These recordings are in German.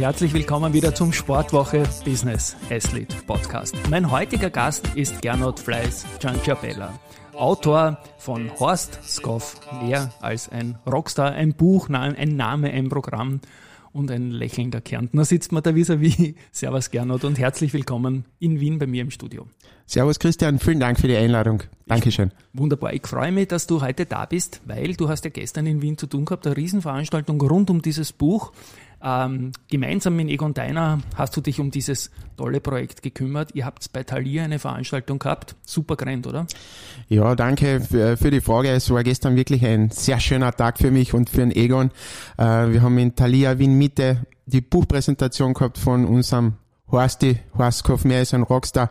Herzlich willkommen wieder zum Sportwoche Business Athlete Podcast. Mein heutiger Gast ist Gernot Fleiß Gianciabella. Autor von Horst Skoff, mehr als ein Rockstar, ein Buch, ein Name, ein Programm und ein lächelnder Kärntner sitzt man da vis-à-vis. Servus Gernot und herzlich willkommen in Wien bei mir im Studio. Servus Christian, vielen Dank für die Einladung. Dankeschön. Wunderbar, ich freue mich, dass du heute da bist, weil du hast ja gestern in Wien zu tun gehabt, eine Riesenveranstaltung rund um dieses Buch. Ähm, gemeinsam mit Egon Deiner hast du dich um dieses tolle Projekt gekümmert. Ihr habt bei Thalia eine Veranstaltung gehabt. Super grand, oder? Ja, danke für die Frage. Es war gestern wirklich ein sehr schöner Tag für mich und für den Egon. Äh, wir haben in Thalia Wien Mitte die Buchpräsentation gehabt von unserem Horsti, Horstkoff, mehr ist ein Rockstar.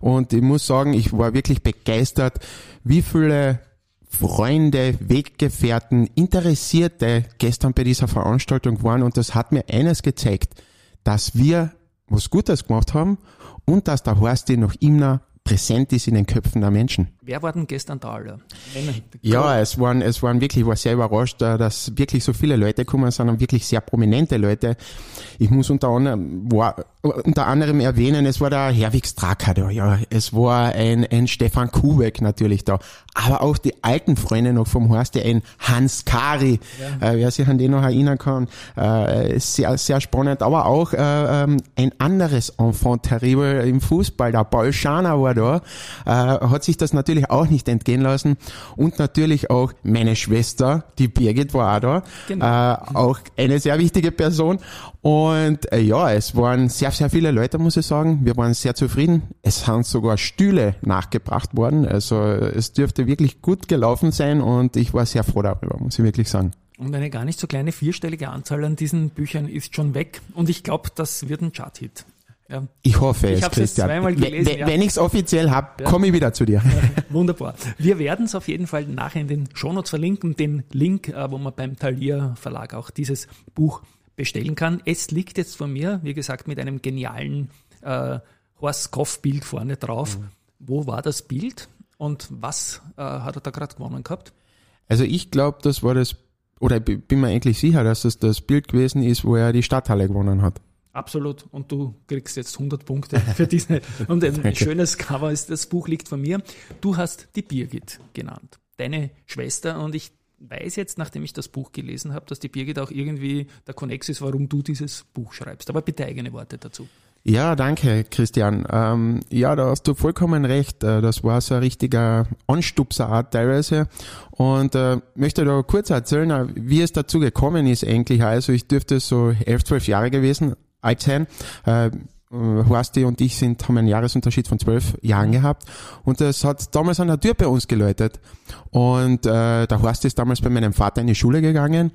Und ich muss sagen, ich war wirklich begeistert, wie viele Freunde, Weggefährten, Interessierte gestern bei dieser Veranstaltung waren und das hat mir eines gezeigt, dass wir was Gutes gemacht haben und dass der Horst noch immer präsent ist in den Köpfen der Menschen. Wer war denn gestern da alle? Ja, es waren, es waren wirklich, ich war sehr überrascht, äh, dass wirklich so viele Leute gekommen sind und wirklich sehr prominente Leute. Ich muss unter anderem, war, unter anderem erwähnen, es war der Herwig Stracker da, ja, es war ein, ein Stefan Kubeck natürlich da, aber auch die alten Freunde noch vom Horst, ein Hans Kari, ja. äh, wer sich an den noch erinnern kann, äh, sehr, sehr spannend, aber auch äh, ähm, ein anderes Enfant terrible im Fußball, der Paul Schana war da, äh, hat sich das natürlich auch nicht entgehen lassen und natürlich auch meine Schwester, die Birgit war auch da, genau. äh, auch eine sehr wichtige Person und äh, ja, es waren sehr, sehr viele Leute, muss ich sagen. Wir waren sehr zufrieden. Es sind sogar Stühle nachgebracht worden. Also es dürfte wirklich gut gelaufen sein und ich war sehr froh darüber, muss ich wirklich sagen. Und eine gar nicht so kleine vierstellige Anzahl an diesen Büchern ist schon weg. Und ich glaube, das wird ein Chart-Hit. Ja. Ich hoffe ich es, Christian. Zweimal gelesen, wenn, ja. wenn ich es offiziell habe, komme ich wieder zu dir. wunderbar. Wir werden es auf jeden Fall nachher in den Shownotes verlinken, den Link, äh, wo man beim Thalia Verlag auch dieses Buch bestellen kann. Es liegt jetzt vor mir, wie gesagt, mit einem genialen äh, Horst Koff-Bild vorne drauf. Mhm. Wo war das Bild und was äh, hat er da gerade gewonnen gehabt? Also ich glaube, das war das, oder bin mir eigentlich sicher, dass das das Bild gewesen ist, wo er die Stadthalle gewonnen hat. Absolut. Und du kriegst jetzt 100 Punkte für diese. Und ein schönes Cover ist, das Buch liegt vor mir. Du hast die Birgit genannt. Deine Schwester und ich weiß jetzt, nachdem ich das Buch gelesen habe, dass die Birgit auch irgendwie der Konnex ist, warum du dieses Buch schreibst. Aber bitte eigene Worte dazu. Ja, danke, Christian. Ähm, ja, da hast du vollkommen recht. Äh, das war so ein richtiger Anstupserart teilweise. Und äh, möchte da kurz erzählen, äh, wie es dazu gekommen ist eigentlich. Also ich dürfte so elf, zwölf Jahre gewesen alt sein. Äh, Horsti und ich sind, haben einen Jahresunterschied von zwölf Jahren gehabt. Und es hat damals an der Tür bei uns geläutet. Und äh, der Horst ist damals bei meinem Vater in die Schule gegangen.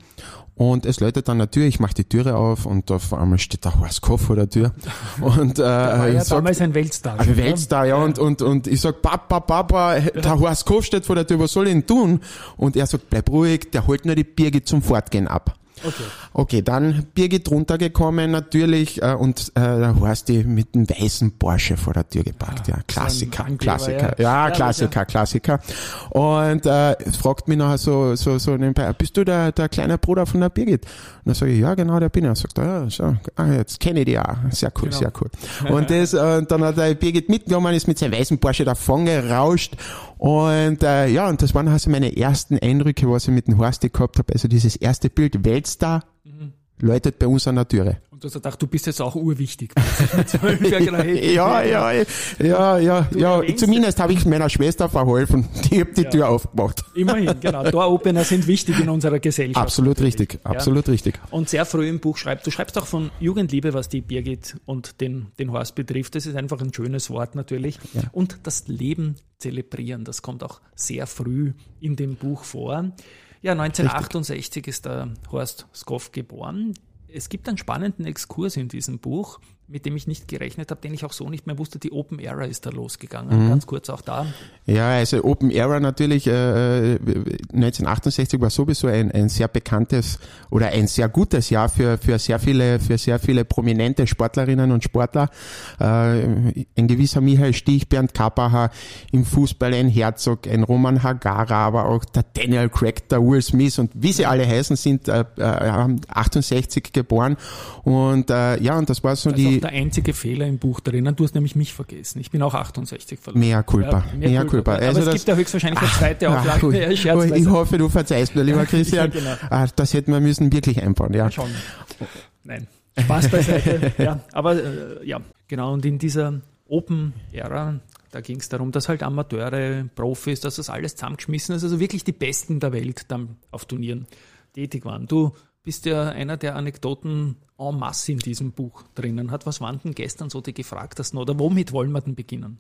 Und es läutet an der Tür, ich mache die Türe auf und auf einmal steht der Horst Koff vor der Tür. Und äh, war ja sag, damals ein Weltstar. Ein Weltstar, ja, ja, Und, und, und ich sag, Papa, Papa, der Horst Koff steht vor der Tür, was soll ich denn tun? Und er sagt, bleib ruhig, der holt nur die Birgit zum Fortgehen ab. Okay. Okay, dann Birgit runtergekommen natürlich äh, und äh, da warst du mit einem weißen Porsche vor der Tür geparkt. Ja, ja Klassiker, Klassiker. Ja, ja Klassiker, ja. Klassiker. Und äh, fragt mich nachher so, so, so nebenbei, bist du der, der kleine Bruder von der Birgit? Und dann sage ich, ja, genau, der bin ich. Und sagt, ja, so, ah, jetzt kenne ich die auch. Sehr cool, genau. sehr cool. Und das, äh, dann hat der Birgit mitgenommen, ist mit seinem weißen Porsche davon gerauscht und äh, ja, und das waren also meine ersten Eindrücke, was ich mit dem Horst gehabt habe. Also dieses erste Bild, Weltstar, mhm. läutet bei uns an der Türe. Und du hast gedacht, du bist jetzt auch urwichtig. ja, ja, ja, ja, ja. Zumindest habe ich meiner Schwester verholfen. Die hat die ja. Tür aufgemacht. Immerhin, genau. Door-Opener sind wichtig in unserer Gesellschaft. Absolut richtig, absolut ja. richtig. Und sehr früh im Buch schreibst, du schreibst auch von Jugendliebe, was die Birgit und den, den Horst betrifft. Das ist einfach ein schönes Wort natürlich. Ja. Und das Leben zelebrieren, das kommt auch sehr früh in dem Buch vor. Ja, 1968 Richtig. ist der Horst Skoff geboren. Es gibt einen spannenden Exkurs in diesem Buch. Mit dem ich nicht gerechnet habe, den ich auch so nicht mehr wusste. Die Open Era ist da losgegangen. Mhm. Ganz kurz auch da. Ja, also Open Era natürlich, äh, 1968 war sowieso ein, ein sehr bekanntes oder ein sehr gutes Jahr für, für sehr viele, für sehr viele prominente Sportlerinnen und Sportler. Äh, ein gewisser Michael Stich, Bernd Kappacher, im Fußball ein Herzog, ein Roman Hagara, aber auch der Daniel Craig, der Will Smith und wie sie alle heißen, sind äh, äh, 68 geboren. Und äh, ja, und das war so das die der einzige Fehler im Buch drinnen. Du hast nämlich mich vergessen. Ich bin auch 68 verloren. Mehr Culpa. Ja, mehr, mehr Culpa. culpa. Also Aber es gibt ja höchstwahrscheinlich eine zweite Auflage. Ja, Scherz, ich hoffe, du verzeihst mir, lieber Christian. ja, genau. ah, das hätten wir müssen wirklich einfahren. Ja. Schon. Nein. Spaß beiseite. ja, aber äh, ja, genau. Und in dieser Open-Ära, da ging es darum, dass halt Amateure, Profis, dass das alles zusammengeschmissen ist, also wirklich die Besten der Welt dann auf Turnieren tätig waren. Du bist ja einer der Anekdoten en masse in diesem Buch drinnen hat. Was waren denn gestern so die gefragtesten oder womit wollen wir denn beginnen?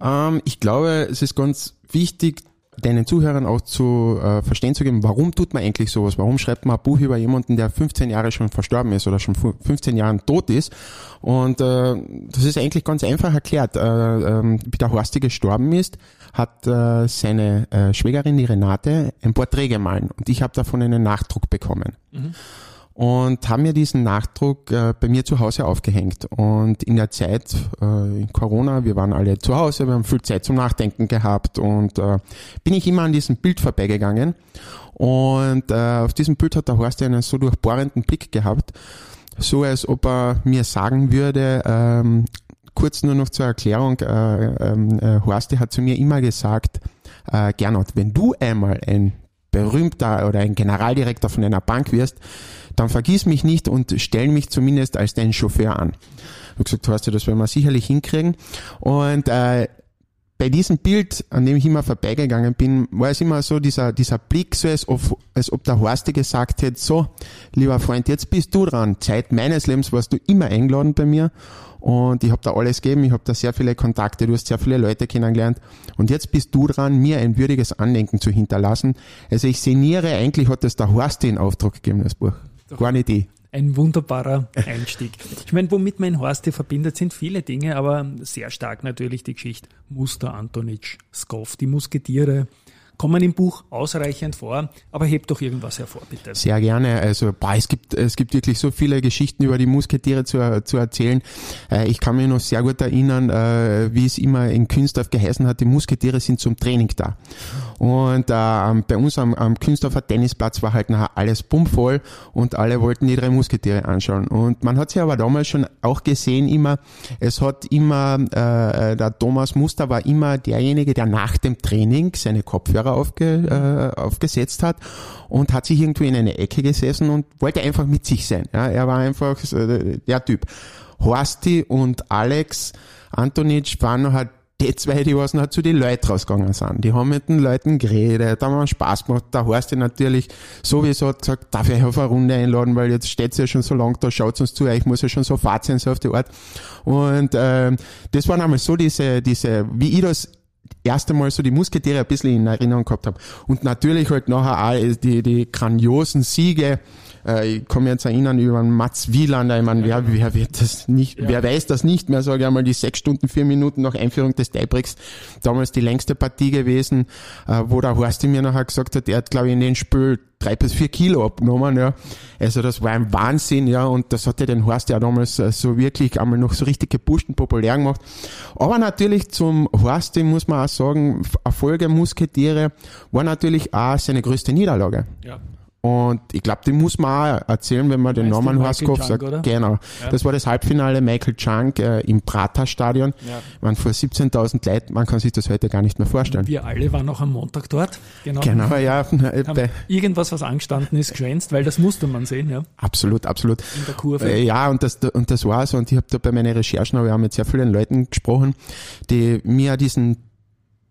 Ähm, ich glaube, es ist ganz wichtig, deinen Zuhörern auch zu äh, verstehen zu geben, warum tut man eigentlich sowas? Warum schreibt man ein Buch über jemanden, der 15 Jahre schon verstorben ist oder schon 15 Jahre tot ist? Und äh, das ist eigentlich ganz einfach erklärt. Äh, äh, wie der Horsti gestorben ist, hat äh, seine äh, Schwägerin, die Renate, ein Porträt gemahlen und ich habe davon einen Nachdruck bekommen. Mhm und haben mir diesen Nachdruck äh, bei mir zu Hause aufgehängt. Und in der Zeit, äh, in Corona, wir waren alle zu Hause, wir haben viel Zeit zum Nachdenken gehabt und äh, bin ich immer an diesem Bild vorbeigegangen. Und äh, auf diesem Bild hat der Horst einen so durchbohrenden Blick gehabt, so als ob er mir sagen würde, ähm, kurz nur noch zur Erklärung, äh, ähm, äh, Horst hat zu mir immer gesagt, äh, Gernot, wenn du einmal ein berühmter oder ein Generaldirektor von einer Bank wirst, dann vergiss mich nicht und stell mich zumindest als deinen Chauffeur an. Ich gesagt, hast du, das werden wir sicherlich hinkriegen. Und äh, bei diesem Bild, an dem ich immer vorbeigegangen bin, war es immer so dieser, dieser Blick, so als ob, als ob der Horsti gesagt hätte, so, lieber Freund, jetzt bist du dran. Zeit meines Lebens warst du immer eingeladen bei mir und ich habe da alles gegeben, ich habe da sehr viele Kontakte, du hast sehr viele Leute kennengelernt und jetzt bist du dran, mir ein würdiges Andenken zu hinterlassen. Also ich sinniere, eigentlich hat das der Horsti in Auftrag gegeben, das Buch. Gar nicht ich. Ein wunderbarer Einstieg. Ich meine, womit mein Horst verbindet, sind viele Dinge, aber sehr stark natürlich die Geschichte Muster Antonitsch, Skoff, die Musketiere, kommen im Buch ausreichend vor, aber hebt doch irgendwas hervor, bitte. Sehr gerne. Also, boah, es gibt, es gibt wirklich so viele Geschichten über die Musketiere zu, zu erzählen. Äh, ich kann mich noch sehr gut erinnern, äh, wie es immer in Künstorf geheißen hat, die Musketiere sind zum Training da. Und äh, bei uns am, am Künstorfer Tennisplatz war halt nachher alles bummvoll und alle wollten die drei Musketiere anschauen. Und man hat sich aber damals schon auch gesehen immer, es hat immer, äh, der Thomas Muster war immer derjenige, der nach dem Training seine Kopfhörer aufge, äh, aufgesetzt hat und hat sich irgendwie in eine Ecke gesessen und wollte einfach mit sich sein. Ja, er war einfach äh, der Typ. Horsti und Alex Antonic waren halt die zwei, die was noch zu den Leuten rausgegangen sind. Die haben mit den Leuten geredet, da haben Spaß gemacht. Da Horst natürlich sowieso gesagt, darf ich auf eine Runde einladen, weil jetzt steht's ja schon so lang da, schaut uns zu, ich muss ja schon so fad sein, so auf die Art. Und ähm, das waren einmal so diese, diese, wie ich das erste Mal so die Musketiere ein bisschen in Erinnerung gehabt habe. Und natürlich halt nachher auch die, die grandiosen Siege. Äh, ich mich jetzt erinnern über Mats Wieland. Ich meine, wer, wer wird das nicht, ja. wer weiß das nicht mehr, sage ich einmal, die sechs Stunden, vier Minuten nach Einführung des Tiebreaks, damals die längste Partie gewesen, äh, wo der Horst mir nachher gesagt hat, er hat, glaube ich, in den Spiel drei bis vier Kilo abgenommen, ja. Also das war ein Wahnsinn, ja, und das hat ja den Horst ja damals äh, so wirklich einmal noch so richtig gepusht und populär gemacht. Aber natürlich zum Horst, muss man auch sagen, Erfolge Musketiere war natürlich auch seine größte Niederlage. Ja. Und ich glaube, die muss man auch erzählen, wenn man den weißt Namen Horskopf sagt. Oder? Genau. Ja. Das war das Halbfinale Michael Chang äh, im Prater-Stadion. Ja. Man vor 17.000 Leuten, man kann sich das heute gar nicht mehr vorstellen. Wir alle waren noch am Montag dort. Genau, genau ja. Haben irgendwas, was angestanden ist, geschwänzt, weil das musste man sehen, ja. Absolut, absolut. In der Kurve. Äh, ja, und das, und das war's. Und ich habe da bei meinen Recherchen, wir haben mit sehr vielen Leuten gesprochen, die mir diesen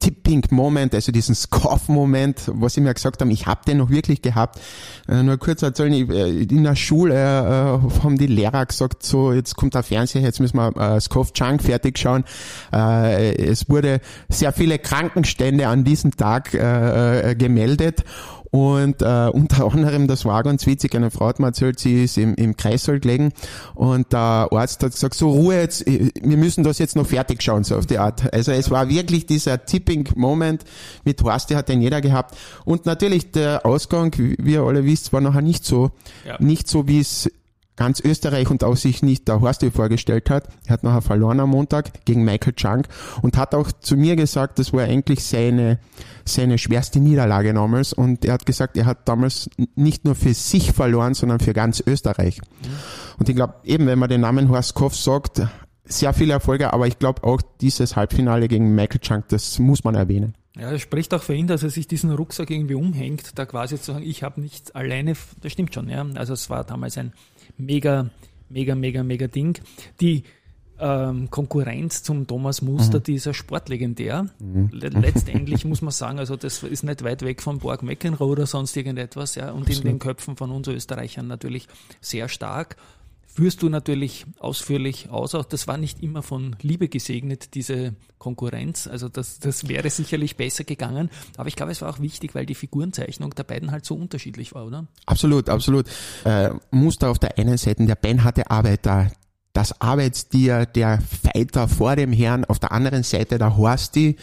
Tipping Moment, also diesen Scoff-Moment, was sie mir gesagt haben, ich habe den noch wirklich gehabt. Äh, nur kurz erzählen, äh, in der Schule äh, haben die Lehrer gesagt, so jetzt kommt der Fernseher, jetzt müssen wir äh, Scoff Chunk fertig schauen. Äh, es wurde sehr viele Krankenstände an diesem Tag äh, äh, gemeldet Und äh, unter anderem, das war ganz witzig, eine Frau hat mir erzählt, sie ist im, im Kreissaal gelegen und der Arzt hat gesagt, so Ruhe jetzt, wir müssen das jetzt noch fertig schauen, so auf die Art. Also es war wirklich dieser Tipping Moment mit Horst, hat den jeder gehabt. Und natürlich der Ausgang, wie ihr alle wisst, war nachher nicht so, ja. nicht so wie es ganz Österreich und auch sich nicht der Horst vorgestellt hat. Er hat nachher verloren am Montag gegen Michael Chunk und hat auch zu mir gesagt, das war eigentlich seine, seine schwerste Niederlage damals und er hat gesagt, er hat damals nicht nur für sich verloren, sondern für ganz Österreich. Und ich glaube, eben, wenn man den Namen Horst Koff sagt, sehr viele Erfolge, aber ich glaube auch dieses Halbfinale gegen Michael Chunk, das muss man erwähnen. Ja, es spricht auch für ihn, dass er sich diesen Rucksack irgendwie umhängt, da quasi zu sagen, ich habe nichts alleine, das stimmt schon, ja. Also es war damals ein mega, mega, mega, mega Ding. Die ähm, Konkurrenz zum Thomas Muster, mhm. die ist ja sportlegendär. Mhm. Letztendlich muss man sagen, also das ist nicht weit weg von Borg McEnroe oder sonst irgendetwas, ja, und Absolut. in den Köpfen von uns Österreichern natürlich sehr stark führst du natürlich ausführlich aus. Auch das war nicht immer von Liebe gesegnet, diese Konkurrenz. Also das, das wäre sicherlich besser gegangen. Aber ich glaube, es war auch wichtig, weil die Figurenzeichnung der beiden halt so unterschiedlich war, oder? Absolut, absolut. Äh, Muster auf der einen Seite, der Ben hatte Arbeit da. Das Arbeitstier, der Fighter vor dem Herrn, auf der anderen Seite der Horsti,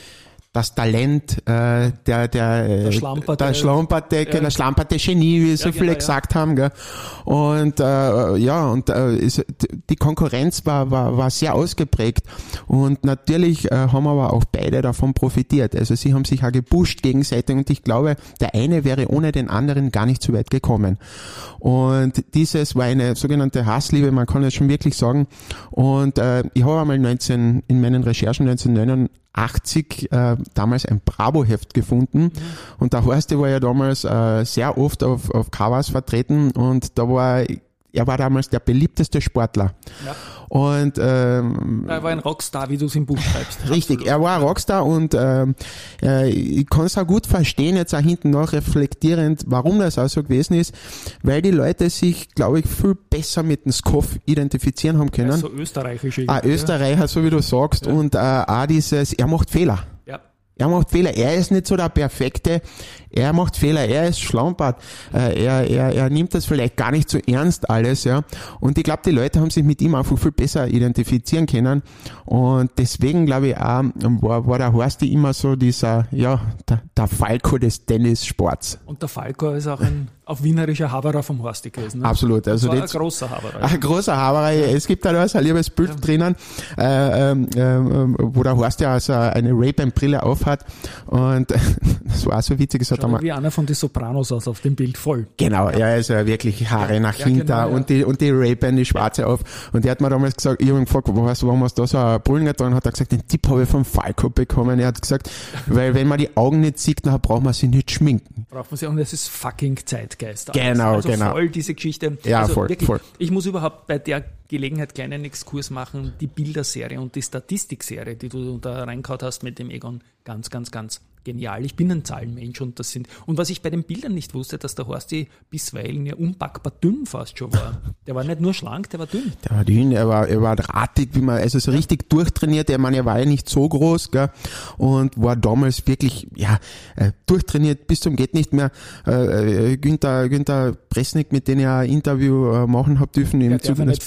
das Talent, äh, der, der, der Schlamperte, der, Schlamperte, ja. der Schlamperte Genie, wie so ja, viele genau, gesagt ja. haben. Gell? Und äh, ja, und äh, die Konkurrenz war, war, war sehr ausgeprägt. Und natürlich äh, haben aber auch beide davon profitiert. Also sie haben sich auch gepusht gegenseitig und ich glaube, der eine wäre ohne den anderen gar nicht so weit gekommen. Und dieses war eine sogenannte Hassliebe, man kann es schon wirklich sagen. Und äh, ich habe einmal 19, in meinen Recherchen 1989 äh, damals ein Bravo-Heft gefunden. Mhm. Und der Horst war ja damals äh, sehr oft auf, auf Covers vertreten und da war er war damals der beliebteste Sportler. Ja. Und ähm, er war ein Rockstar, wie du es im Buch schreibst. Richtig, Absolut. er war ein Rockstar und ähm, äh, ich kann es auch gut verstehen, jetzt auch hinten noch reflektierend, warum das auch so gewesen ist, weil die Leute sich, glaube ich, viel besser mit dem Skoff identifizieren haben können. Also österreichisch. Ah, Österreicher, so wie du sagst, ja. und äh, auch dieses, er macht Fehler. Ja. Er macht Fehler. Er ist nicht so der Perfekte er macht Fehler, er ist Schlampert, äh, er, er, er nimmt das vielleicht gar nicht so ernst alles, ja. Und ich glaube, die Leute haben sich mit ihm einfach viel besser identifizieren können. Und deswegen glaube ich auch, war, war der Horsti immer so dieser, ja, der, der Falco des Tennissports. Und der Falco ist auch ein auf wienerischer Haberer vom Horsti gewesen. Ne? Absolut. Also das ein großer Haberer. Ein großer Haberer. Ja. Es gibt da noch ein liebes Bild ja. drinnen, äh, äh, wo der Horst ja also eine Ray-Ban-Brille aufhat. Und das war so witzig. Es Schaut wie einer von den Sopranos aus auf dem Bild voll. Genau, ja, also wirklich Haare ja, nach ja, hinten genau, und die und die Ray-Ban, die schwarze auf. Und der hat mir damals gesagt, ich habe ihn gefragt, was, warum hast du da so eine Brüllen getan? Hat er gesagt, den Tipp habe ich vom Falco bekommen. Er hat gesagt, weil wenn man die Augen nicht sieht, dann braucht man sie nicht schminken. Braucht man sie und es ist fucking Zeitgeist. Alles. Genau, also genau. voll diese Geschichte. Ja, also voll, wirklich, voll. Ich muss überhaupt bei der Gelegenheit kleinen Exkurs machen. Die Bilderserie und die Statistikserie, die du da reingehauen hast mit dem Egon, ganz, ganz, ganz genial. Ich bin ein Zahlenmensch und das sind. Und was ich bei den Bildern nicht wusste, dass der Horsti bisweilen ja unpackbar dünn fast schon war. Der war nicht nur schlank, der war dünn. Der war dünn, er war, er war drahtig, wie man, also so richtig durchtrainiert. Er, meine, er war ja nicht so groß, gell, und war damals wirklich, ja, äh, durchtrainiert bis zum geht nicht mehr. Äh, äh Günther, Günther Presnik, mit dem ich ein Interview machen habe dürfen im Zuge des.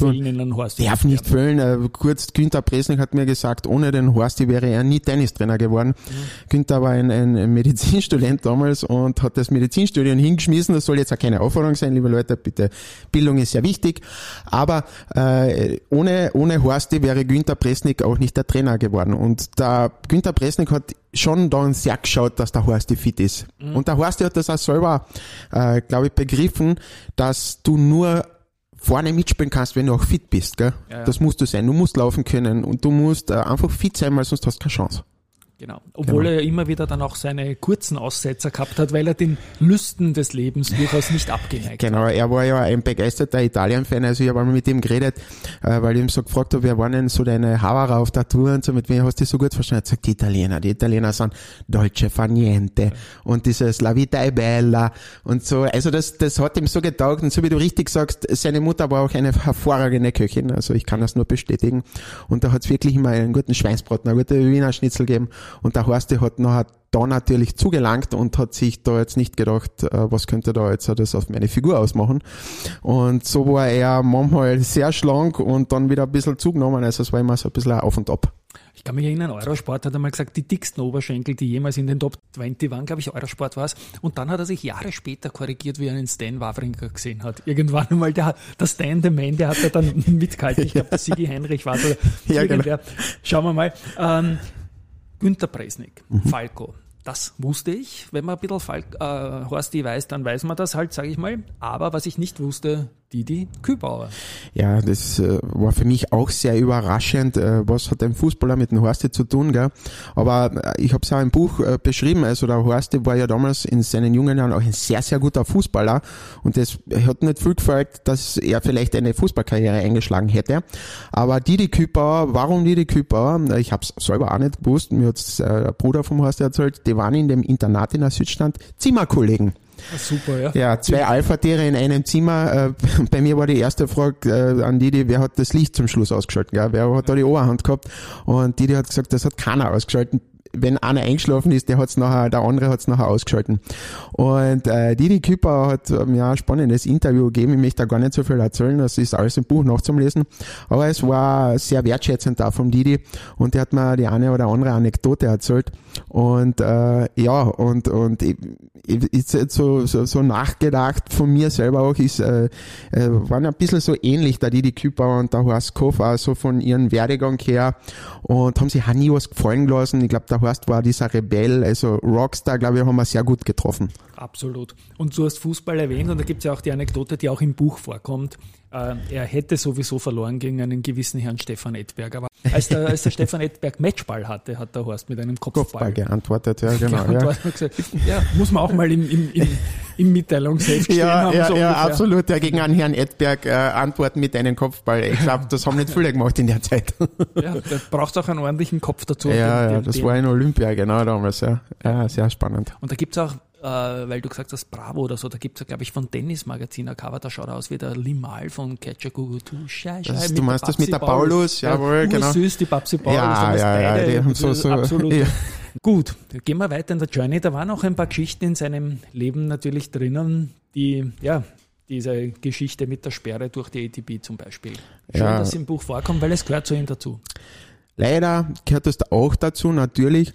Darf nicht füllen. Äh, kurz, Günther Presnik hat mir gesagt, ohne den Horsti wäre er nie Tennistrainer geworden. Mhm. Günther war ein ein, Medizinstudent damals und hat das Medizinstudium hingeschmissen. Das soll jetzt auch keine Aufforderung sein, liebe Leute, bitte. Bildung ist sehr wichtig. Aber äh, ohne, ohne Horsti wäre Günther Presnik auch nicht der Trainer geworden. Und der Günther Presnik hat schon dann sehr geschaut, dass der Horsti fit ist. Mhm. Und der Horsti hat das auch selber, äh, glaube ich, begriffen, dass du nur vorne mitspielen kannst, wenn du auch fit bist. Gell? Ja, ja. Das musst du sein. Du musst laufen können und du musst äh, einfach fit sein, weil sonst hast du keine Chance. Genau. Obwohl genau. er immer wieder dann auch seine kurzen Aussetzer gehabt hat, weil er den Lüsten des Lebens durchaus nicht abgeneigt Genau, hat. er war ja ein begeisterter Italien-Fan, also ich habe einmal mit ihm geredet, äh, weil ich ihm so gefragt habe, wer waren denn so deine Haverer auf der Tour und so, mit wem hast du so gut verstanden? Er hat gesagt, die Italiener, die Italiener sind Deutsche fa niente ja. und dieses La vita è bella und so, also das, das hat ihm so getaugt und so wie du richtig sagst, seine Mutter war auch eine hervorragende Köchin, also ich kann das nur bestätigen und da hat es wirklich immer einen guten Schweinsbraten, eine gute Wiener Schnitzel gegeben und der Horst hat nachher da natürlich zugelangt und hat sich da jetzt nicht gedacht, äh, was könnte da jetzt das auf meine Figur ausmachen. Und so war er manchmal sehr schlank und dann wieder ein bisschen zugenommen. Also es war immer so ein bisschen auf und ab. Ich kann mich erinnern, Eurosport hat einmal gesagt, die dicksten Oberschenkel, die jemals in den Top 20 waren, glaube ich, Eurosport war es. Und dann hat er sich Jahre später korrigiert, wie er einen Stan Wawrinka gesehen hat. Irgendwann einmal der, der Stan, der Man, der hat er dann mitgehalten. Ich glaube, der Sigi Heinrich war so. Ja, genau. Schauen wir mal. Ähm, Günter Presnik, mhm. Falco. Das wusste ich. Wenn man ein bisschen Falk, äh, Horsti weiß, dann weiß man das halt, sage ich mal. Aber was ich nicht wusste, Didi Kübauer. Ja, das äh, war für mich auch sehr überraschend. Äh, was hat ein Fußballer mit dem Horsti zu tun? Gell? Aber äh, ich habe es auch im Buch äh, beschrieben. Also der Horsti war ja damals in seinen jungen Jahren auch ein sehr, sehr guter Fußballer. Und es hat nicht viel gefällt, dass er vielleicht eine Fußballkarriere eingeschlagen hätte. Aber Didi Kübauer, warum Didi Kübauer? Ich habe es selber auch nicht gewusst. Mir hat äh, der Bruder vom Horsti erzählt, die waren in dem Internat in der Südstand Zimmerkollegen. Super, ja. Ja, zwei Alpha-Tiere in einem Zimmer. Äh, bei mir war die erste Frage äh, an Didi, wer hat das Licht zum Schluss ausgeschaltet? Gell? Wer hat da die Oberhand gehabt? Und Didi hat gesagt, das hat keiner ausgeschaltet wenn einer eingeschlafen ist, der hat's nachher, der andere hat's nachher ausgeschalten. Und äh, Didi Küpper hat ähm, ja ein spannendes Interview gegeben. Ich möchte da gar nicht so viel erzählen, das ist alles im Buch nachzulesen. Aber es war sehr wertschätzend da vom Didi und der hat mir die eine oder andere Anekdote erzählt. Und äh, ja, und, und ich, ist jetzt so, so, so nachgedacht von mir selber auch, ist, äh, äh, waren ein bisschen so ähnlich, da Didi Küpper und der Horst Koff, auch so von ihren Werdegang her und haben sich auch nie was gefallen gelassen. Ich glaube, Horst war dieser Rebell, also Rockstar, glaube ich, haben wir sehr gut getroffen. Absolut. Und du hast Fußball erwähnt und da gibt es ja auch die Anekdote, die auch im Buch vorkommt. Äh, er hätte sowieso verloren gegen einen gewissen Herrn Stefan Edberg. Aber als der, als der Stefan Edberg Matchball hatte, hat der Horst mit einem Kopfball, Kopfball geantwortet. Ja, genau. Ja. Gesagt, ja, muss man auch mal im, im, im, im Mitteilungsheft stehen ja, haben. Ja, so ja absolut. Ja, gegen einen Herrn Edberg äh, antworten mit einem Kopfball. Ich glaube, das haben nicht viele gemacht in der Zeit. ja, da braucht auch einen ordentlichen Kopf dazu. Ja, den, ja das den, war in Olympia, genau damals. Ja, ja sehr spannend. Und da gibt's auch äh, weil du gesagt hast, Bravo oder so, da gibt es, glaube ich, von Dennis Magazin ein Cover, da schaut er aus wie der Limal von Catcher Gugu Schei, Schei, Du meinst das mit der Paulus? Jawohl, ja, genau. süß, die Babsi Paulus. Ja, ja, ja, die haben so, so, absolut. Ja. Gut, gehen wir weiter in der Journey. Da waren auch ein paar Geschichten in seinem Leben natürlich drinnen, die, ja, diese Geschichte mit der Sperre durch die ATP zum Beispiel. Schön, ja. dass im Buch vorkommt, weil es gehört zu ihm dazu. Leider gehört das auch dazu, natürlich.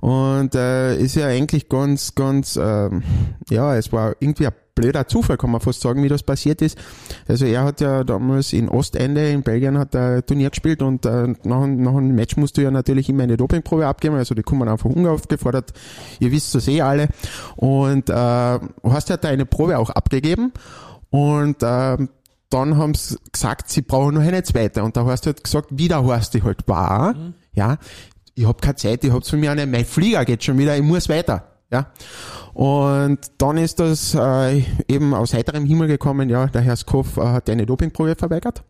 Und äh, ist ja eigentlich ganz, ganz, äh, ja, es war irgendwie ein blöder Zufall, kann man fast sagen, wie das passiert ist. Also er hat ja damals in Ostende in Belgien hat er Turnier gespielt und äh, nach, nach einem Match musst du ja natürlich immer eine Dopingprobe abgeben, also die kommen einfach unaufgefordert. Ihr wisst das eh alle. Und äh, hast ja da eine Probe auch abgegeben und äh, dann haben sie gesagt, sie brauchen noch eine zweite. Und da hast du halt gesagt, wie der Horst halt war, mhm. ja, ich habe keine Zeit, ich hab's von mir auch nicht, mein Flieger geht schon wieder, ich muss weiter. Ja. Und dann ist das äh, eben aus heiterem Himmel gekommen, ja, der Herr Skoff äh, hat eine Dopingprobe verweigert.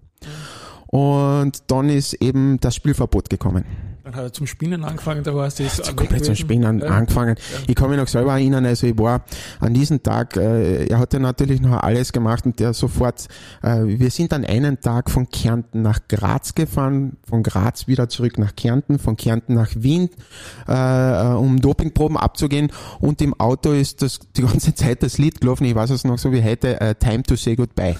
Und dann ist eben das Spielverbot gekommen. Dann hat er zum Spinnen angefangen, da war es das. Hat komplett zum Spinnen ja. angefangen. Ja. Ich kann mich noch selber erinnern, also ich war an diesem Tag, äh, er hat ja natürlich noch alles gemacht und der sofort, äh, wir sind an einem Tag von Kärnten nach Graz gefahren, von Graz wieder zurück nach Kärnten, von Kärnten nach Wien, äh, um Dopingproben abzugehen und im Auto ist das die ganze Zeit das Lied gelaufen, ich weiß es noch so wie heute, uh, Time to Say Goodbye.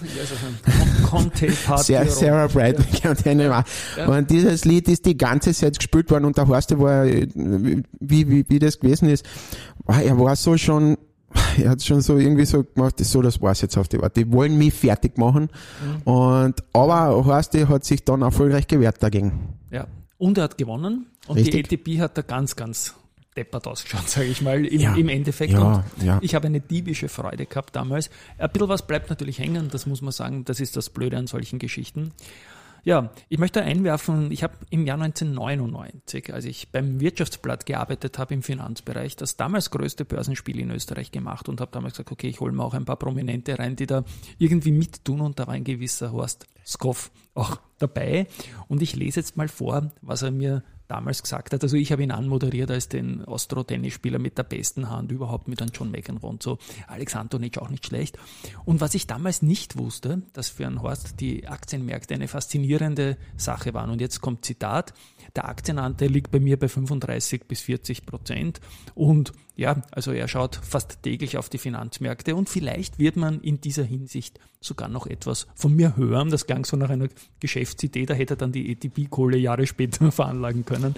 Ja, Sarah, Sarah Brightman. Und dieses Lied ist die ganze Zeit gespielt worden und der Horst war, wie, wie, wie das gewesen ist, er war so schon, er hat schon so irgendwie so gemacht, so, das war's jetzt auf die Art. Die wollen mich fertig machen. Mhm. Und, aber Horst hat sich dann erfolgreich gewehrt dagegen. Ja. Und er hat gewonnen. Und Richtig. die ATP hat da ganz, ganz deppert ausgeschaut, sage ich mal, im, ja. im Endeffekt. Ja, ja. ich habe eine diebische Freude gehabt damals. Ein bisschen was bleibt natürlich hängen, das muss man sagen. Das ist das Blöde an solchen Geschichten. Ja, ich möchte einwerfen, ich habe im Jahr 1999, als ich beim Wirtschaftsblatt gearbeitet habe im Finanzbereich, das damals größte Börsenspiel in Österreich gemacht und habe damals gesagt, okay, ich hole mir auch ein paar Prominente rein, die da irgendwie mittun und da war ein gewisser Horst Skoff auch dabei. Und ich lese jetzt mal vor, was er mir damals gesagt hat. Also ich habe ihn anmoderiert als den Ostro-Tennisspieler mit der besten Hand überhaupt mit einem John McEnroe und so. Alex Antonic auch nicht schlecht. Und was ich damals nicht wusste, dass für einen Horst die Aktienmärkte eine faszinierende Sache waren. Und jetzt kommt Zitat. Der Aktienanteil liegt bei mir bei 35 bis 40 Prozent. Und ja, also er schaut fast täglich auf die Finanzmärkte und vielleicht wird man in dieser Hinsicht sogar noch etwas von mir hören. Das klang so nach einer Geschäftsidee, da hätte er dann die ETB-Kohle Jahre später veranlagen können.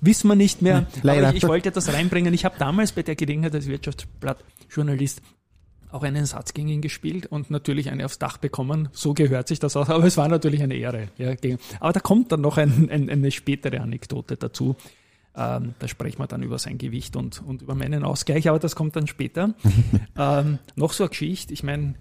Wissen wir nicht mehr. Leider. Aber ich, ich wollte das reinbringen. Ich habe damals bei der Gelegenheit als Wirtschaftsblatt-Journalist auch einen Satz gegen ihn gespielt und natürlich eine aufs Dach bekommen. So gehört sich das auch, aber es war natürlich eine Ehre. Ja, aber da kommt dann noch ein, ein, eine spätere Anekdote dazu. Ähm, da sprechen wir dann über sein Gewicht und, und über meinen Ausgleich, aber das kommt dann später. ähm, noch so eine Geschichte, ich meine,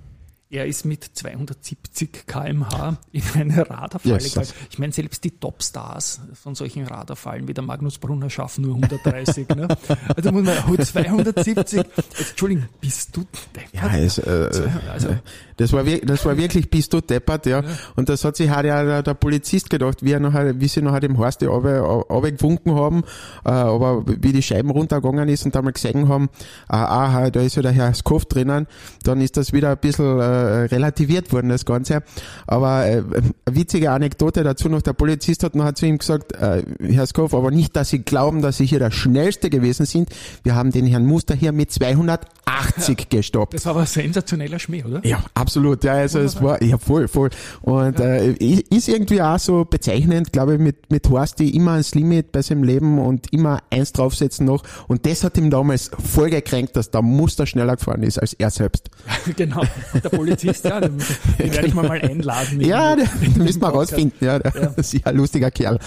er ist mit 270 kmh in eine Radarfalle yes, gefallen. Ich meine, selbst die Topstars von solchen Radarfallen wie der Magnus Brunner schaffen nur 130. ne? Also muss man, oh, 270. Entschuldigung, bist du deppert? Ja, es, äh, also, das, war, das war wirklich, bist du deppert, ja. ja. Und das hat sich halt ja der, Polizist gedacht, wie, er nachher, wie sie nachher dem Horst die gewunken haben, äh, aber wie die Scheiben runtergegangen ist und da mal gesehen haben, ah, ah, da ist ja der Herr Skoff drinnen, dann ist das wieder ein bisschen äh, äh, äh, relativiert worden, das Ganze. Aber äh, witzige Anekdote dazu noch, der Polizist hat nachher zu ihm gesagt, äh, Herr Skow, aber nicht, dass Sie glauben, dass Sie hier der Schnellste gewesen sind. Wir haben den Herrn Muster hier mit 200 80 gestoppt. Das war aber ein sensationeller Schmäh, oder? Ja, absolut. Ja, also es war, ja, voll, voll. Und ja. äh, ist irgendwie auch so bezeichnend, glaube ich, mit, mit Horst, die immer ans Limit bei seinem Leben und immer eins draufsetzen noch. Und das hat ihm damals voll gekränkt, dass der Muster schneller gefahren ist als er selbst. genau. Der Polizist, ja, den, den werde ich mal, mal einladen. Ja, den, den, müssen wir rausfinden. Ja, der ja. ist ja ein lustiger Kerl.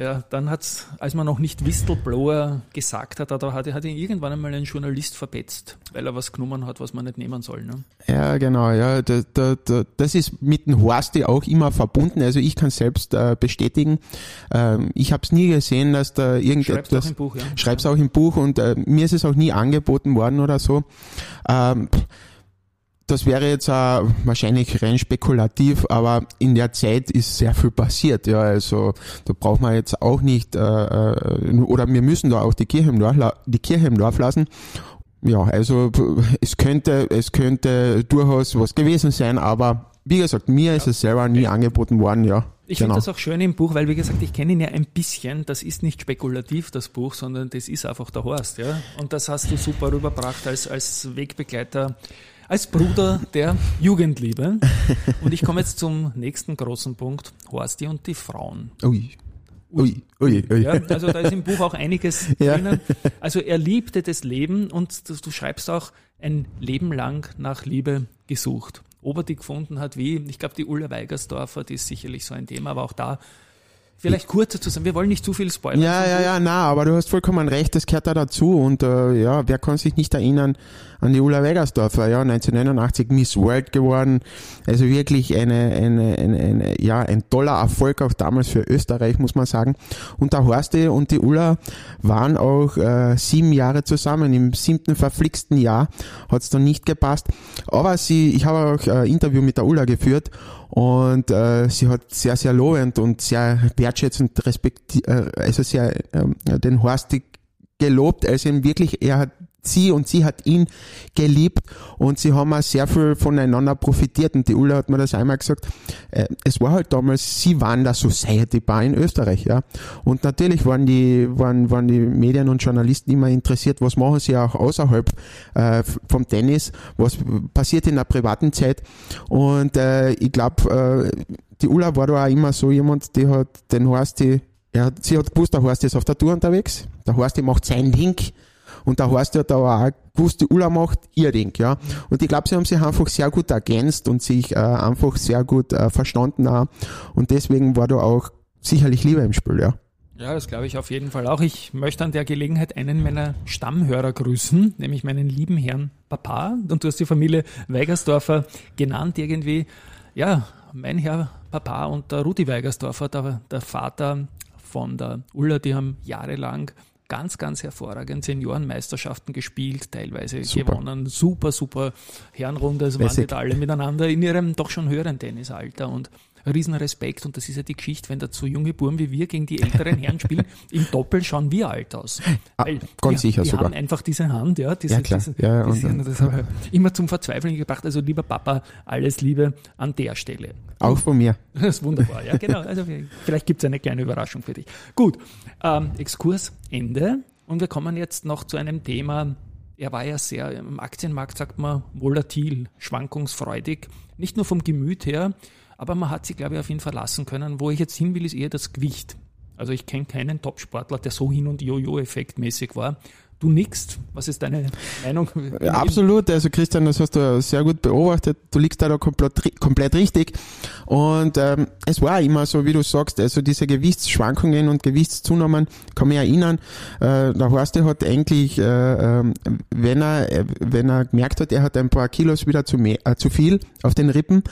Ja, dann hat's, als man noch nicht Whistleblower gesagt hat, da hat, hat ihn irgendwann einmal ein Journalist verpetzt, weil er was genommen hat, was man nicht nehmen soll. Ne? Ja, genau, ja. Da, da, da, das ist mit dem Horsti auch immer verbunden. Also ich kann selbst äh, bestätigen. Ähm, ich habe es nie gesehen, dass da irgendetwas. Schreib's auch im Buch, ja. Schreib's auch im Buch und äh, mir ist es auch nie angeboten worden oder so. Ähm, das wäre jetzt auch wahrscheinlich rein spekulativ, aber in der Zeit ist sehr viel passiert. Ja, also da braucht man jetzt auch nicht, äh, äh, oder wir müssen da auch die Kirche im Dorf, die Kirche im Dorf lassen. Ja, also es könnte, es könnte durchaus was gewesen sein, aber wie gesagt, mir ist es selber nie angeboten worden, ja. Ich genau. finde das auch schön im Buch, weil wie gesagt, ich kenne ihn ja ein bisschen. Das ist nicht spekulativ, das Buch, sondern das ist einfach der Horst, ja. Und das hast du super rüberbracht als, als Wegbegleiter als Bruder der Jugendliebe. Und ich komme jetzt zum nächsten großen Punkt, Horsti und die Frauen. Ui. Ui, ui, ui. Ja, also da ist im Buch auch einiges ja. drinnen. Also er liebte das Leben und du schreibst auch ein Leben lang nach Liebe gesucht. Ob er die gefunden hat, wie, ich glaube, die Ulla Weigersdorfer, die ist sicherlich so ein Thema, aber auch da Vielleicht kurz dazu sagen, wir wollen nicht zu viel spoilern. Ja, ja, ja, na, aber du hast vollkommen recht, das gehört da dazu und äh, ja, wer kann sich nicht erinnern an die Ulla Wegersdorfer, ja, 1989 Miss World geworden, also wirklich eine, eine, eine, eine, ja, ein toller Erfolg auch damals für Österreich, muss man sagen. Und der Horsti und die Ulla waren auch äh, sieben Jahre zusammen, im siebten verflixten Jahr hat es dann nicht gepasst, aber sie, ich habe auch ein Interview mit der Ulla geführt und äh, sie hat sehr, sehr lobend und sehr wertschätzend respektiert, äh, also sehr äh, den Horst gelobt, also ihm wirklich, er hat sie und sie hat ihn geliebt und sie haben auch sehr viel voneinander profitiert. Und die Ulla hat mir das einmal gesagt, äh, es war halt damals, sie waren der Society Bar in Österreich, ja. Und natürlich waren die, waren, waren die Medien und Journalisten immer interessiert, was machen sie auch außerhalb äh, vom Tennis, was passiert in der privaten Zeit. Und äh, ich glaube, äh, die Ulla war da auch immer so jemand, die hat den Horst, die, ja, sie hat gewusst, der Horst ist auf der Tour unterwegs, der Horst, macht sein Ding, und da heißt ja da auch gewusst, Ulla macht ihr Ding, ja. Und ich glaube, sie haben sich einfach sehr gut ergänzt und sich äh, einfach sehr gut äh, verstanden auch. Und deswegen war da auch sicherlich Liebe im Spiel, ja. Ja, das glaube ich auf jeden Fall auch. Ich möchte an der Gelegenheit einen meiner Stammhörer grüßen, nämlich meinen lieben Herrn Papa. Und du hast die Familie Weigersdorfer genannt irgendwie. Ja, mein Herr Papa und der Rudi Weigersdorfer, der, der Vater von der Ulla, die haben jahrelang ganz, ganz hervorragend Seniorenmeisterschaften gespielt, teilweise super. gewonnen. Super, super Herrenrunde. Es waren nicht alle miteinander in ihrem doch schon höheren Tennisalter. Und riesen Respekt und das ist ja die Geschichte, wenn da so junge Buben wie wir gegen die älteren Herren spielen, im Doppel schauen wir alt aus. Ah, ganz sicher die sogar. haben einfach diese Hand, ja, diese, Ja, klar. diese, Ja, diese, und- das habe ich immer zum Verzweifeln gebracht. Also lieber Papa, alles Liebe an der Stelle. Auch von mir. Das ist wunderbar, ja genau. Also vielleicht gibt es eine kleine Überraschung für dich. Gut, ähm, Exkurs Ende und wir kommen jetzt noch zu einem Thema. Er war ja sehr, im Aktienmarkt sagt man, volatil, schwankungsfreudig, nicht nur vom Gemüt her, aber man hat sich, glaube ich, auf ihn verlassen können. Wo ich jetzt hin will, ist eher das Gewicht. Also ich kenne keinen Topsportler, der so hin- und Jojo-Effekt-mäßig war. Du nickst. Was ist deine Meinung? Absolut, also Christian, das hast du sehr gut beobachtet. Du liegst da, da komplett, komplett richtig. Und ähm, es war immer so, wie du sagst, also diese Gewichtsschwankungen und Gewichtszunahmen, kann mich erinnern, äh, der Horst der hat eigentlich, äh, ähm, wenn er wenn er gemerkt hat, er hat ein paar Kilos wieder zu, mehr, äh, zu viel auf den Rippen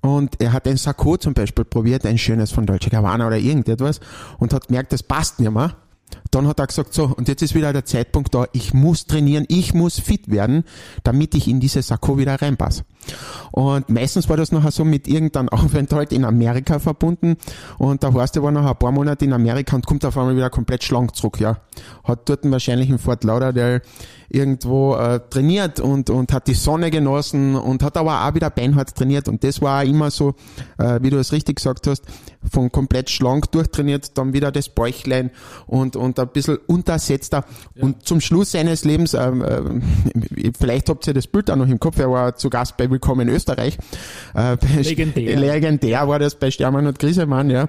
und er hat ein Sakko zum Beispiel probiert, ein schönes von Dolce Gabbana oder irgendetwas und hat gemerkt, das passt mir mehr. Dann hat er gesagt, so, und jetzt ist wieder der Zeitpunkt da, ich muss trainieren, ich muss fit werden, damit ich in diese Sakko wieder reinpasse. Und meistens war das nachher so mit irgendeinem Aufenthalt in Amerika verbunden. Und der Horst der war nachher ein paar Monate in Amerika und kommt auf einmal wieder komplett schlank zurück, ja. Hat dort wahrscheinlich in Fort Lauderdale irgendwo äh, trainiert und, und hat die Sonne genossen und hat aber auch wieder beinhart trainiert. Und das war immer so, äh, wie du es richtig gesagt hast, von komplett schlank durchtrainiert, dann wieder das Bäuchlein und, und ein bisschen untersetzter. Und zum Schluss seines Lebens, ähm, äh, vielleicht habt ihr das Bild auch noch im Kopf, er war zu Gast bei Willkommen in Österreich. Äh, Legendär. Legendär war das bei Stermann und Griesemann, ja.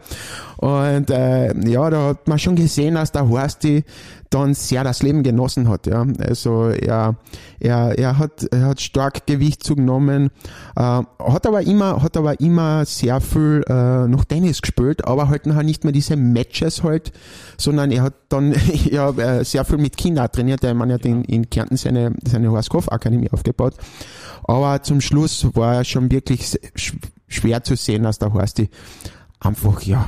Und äh, ja, da hat man schon gesehen, dass der Horsti dann sehr das Leben genossen hat. Ja. Also er, er, er, hat, er hat stark Gewicht zugenommen, äh, hat aber immer, hat aber immer sehr viel äh, noch Tennis gespielt, aber halt nachher nicht mehr diese Matches halt, sondern er hat dann ja, äh, sehr viel mit Kindern trainiert. Der Mann hat in, in Kärnten seine, seine Horskopf Akademie aufgebaut. Aber zum Schluss war er schon wirklich schwer zu sehen, dass der Horsti einfach, ja,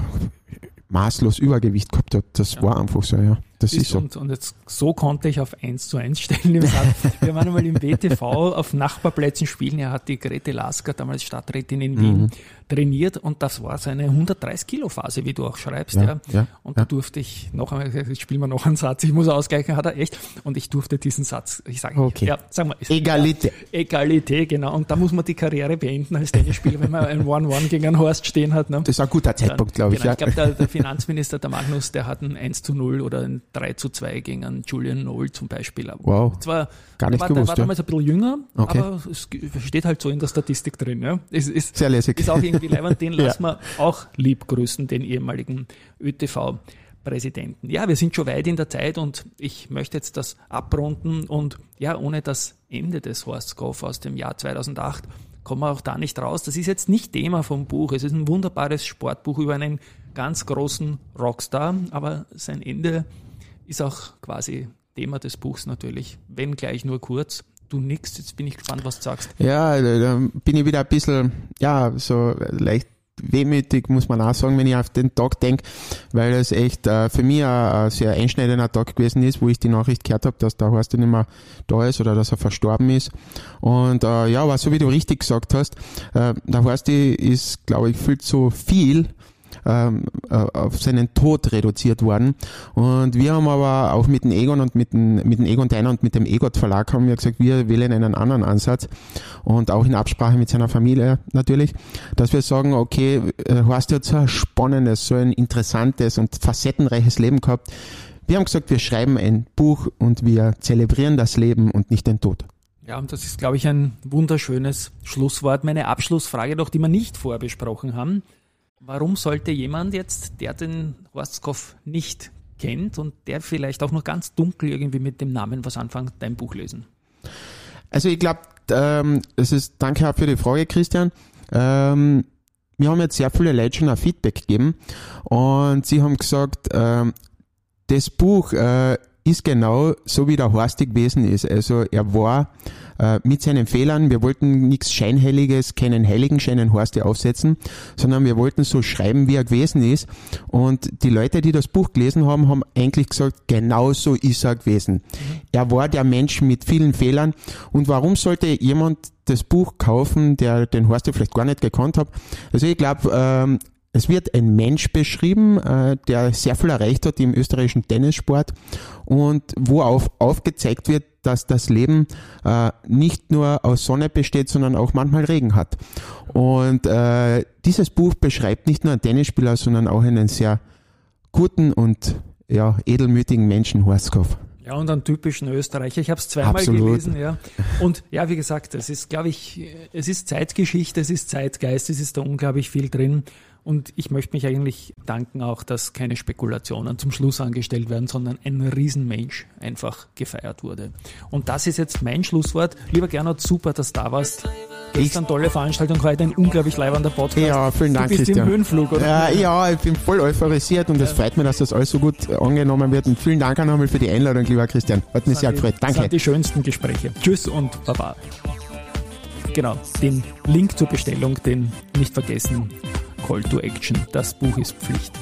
maßlos Übergewicht gehabt hat. Das war einfach so, ja. Das ist so. Und, und jetzt so konnte ich auf 1 zu 1 stellen im Satz. Wir waren einmal im WTV auf Nachbarplätzen spielen. Er hat die Grete Lasker, damals Stadträtin in Mhm. Wien, trainiert und das war seine 130 Kilo Phase, wie du auch schreibst. Ja, Ja, ja, und ja. da durfte ich noch einmal, jetzt spielen wir noch einen Satz, ich muss ausgleichen, hat er echt. Und ich durfte diesen Satz, ich sage, Okay. ja, sagen wir, Egalité. Egalität, genau. Und da muss man die Karriere beenden als Tennisspieler, wenn man ein One-One gegen einen Horst stehen hat. Ne? Das ist ein guter Zeitpunkt, glaube ich. Genau, Ja. ich glaube, der, der Finanzminister, der Magnus, der hat ein 1 zu 0 oder ein 3 zu 2 gegen einen Julian Noll zum Beispiel. Wow. Zwar, Gar nicht der war, der gewusst, war ja. damals ein bisschen jünger, Okay. aber es steht halt so in der Statistik drin. Ja. Es ist, Sehr lässig. ist auch irgendwie leibend, den Ja. lassen wir auch lieb grüßen, den ehemaligen ÖTV-Präsidenten. Ja, wir sind schon weit in der Zeit und ich möchte jetzt das abrunden und ja, ohne das Ende des Horst Goff aus dem Jahr 2008 kommen wir auch da nicht raus. Das ist jetzt nicht Thema vom Buch. Es ist ein wunderbares Sportbuch über einen ganz großen Rockstar, aber sein Ende ist auch quasi Thema des Buchs natürlich, wenn gleich nur kurz. Du nix, jetzt bin ich gespannt, was du sagst. Ja, da, bin ich wieder ein bisschen, ja, so leicht wehmütig, muss man auch sagen, wenn ich auf den Tag denke, weil es echt äh, für mich ein, ein sehr einschneidender Tag gewesen ist, wo ich die Nachricht gehört habe, dass der Horst nicht mehr da ist oder dass er verstorben ist. Und äh, ja, aber so wie du richtig gesagt hast, äh, der Horst ist, glaube ich, viel zu viel ähm, äh, auf seinen Tod reduziert worden. Und wir haben aber auch mit dem Egon und mit dem, mit dem Egon Deiner und mit dem Egot Verlag haben wir gesagt, wir wählen einen anderen Ansatz und auch in Absprache mit seiner Familie natürlich, dass wir sagen, okay, äh, Horst hat so ein spannendes, so ein interessantes und facettenreiches Leben gehabt. Wir haben gesagt, wir schreiben ein Buch und wir zelebrieren das Leben und nicht den Tod. Ja, und das ist, glaube ich, ein wunderschönes Schlusswort. Meine Abschlussfrage doch, die wir nicht vorbesprochen haben. Warum sollte jemand jetzt, der den Horstkoff nicht kennt und der vielleicht auch noch ganz dunkel irgendwie mit dem Namen was anfängt, dein Buch lesen? Also ich glaube, ähm, es ist, danke auch für die Frage, Christian. Ähm, wir haben jetzt sehr viele Leute schon ein Feedback gegeben und sie haben gesagt, ähm, das Buch äh, ist genau so, wie der Horsti gewesen ist. Also er war äh, mit seinen Fehlern. Wir wollten nichts Scheinheiliges, keinen Heiligenschein Horst aufsetzen, sondern wir wollten so schreiben, wie er gewesen ist. Und die Leute, die das Buch gelesen haben, haben eigentlich gesagt, genau so ist er gewesen. Er war der Mensch mit vielen Fehlern. Und warum sollte jemand das Buch kaufen, der den Horst vielleicht gar nicht gekannt hat? Also ich glaube, ähm, es wird ein Mensch beschrieben, äh, der sehr viel erreicht hat im österreichischen Tennissport und wo auf, aufgezeigt wird, dass das Leben äh, nicht nur aus Sonne besteht, sondern auch manchmal Regen hat. Und äh, dieses Buch beschreibt nicht nur einen Tennisspieler, sondern auch einen sehr guten und ja, edelmütigen Menschen, Horskopf. Ja, und einen typischen Österreicher. Ich habe es zweimal Absolut. gelesen, ja. Und ja, wie gesagt, es ist, glaube ich, es ist Zeitgeschichte, es ist Zeitgeist, es ist da unglaublich viel drin. Und ich möchte mich eigentlich danken auch, dass keine Spekulationen zum Schluss angestellt werden, sondern ein Riesenmensch einfach gefeiert wurde. Und das ist jetzt mein Schlusswort. Lieber Gernot, super, dass du da warst. Gestern tolle Veranstaltung, heute ein unglaublich leibender Podcast. Ja, vielen Dank, du bist Christian. im Höhenflug, oder? Ja, ja, ich bin voll euphorisiert und es ja. freut mich, dass das alles so gut angenommen wird. Und vielen Dank auch nochmal für die Einladung, lieber Christian. Hat mich sehr gefreut. Danke. Das waren die schönsten Gespräche. Tschüss und Baba. Genau, den Link zur Bestellung, den nicht vergessen Call to Action. Das Buch ist Pflicht.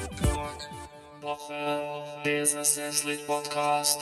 Woche, Business Podcast.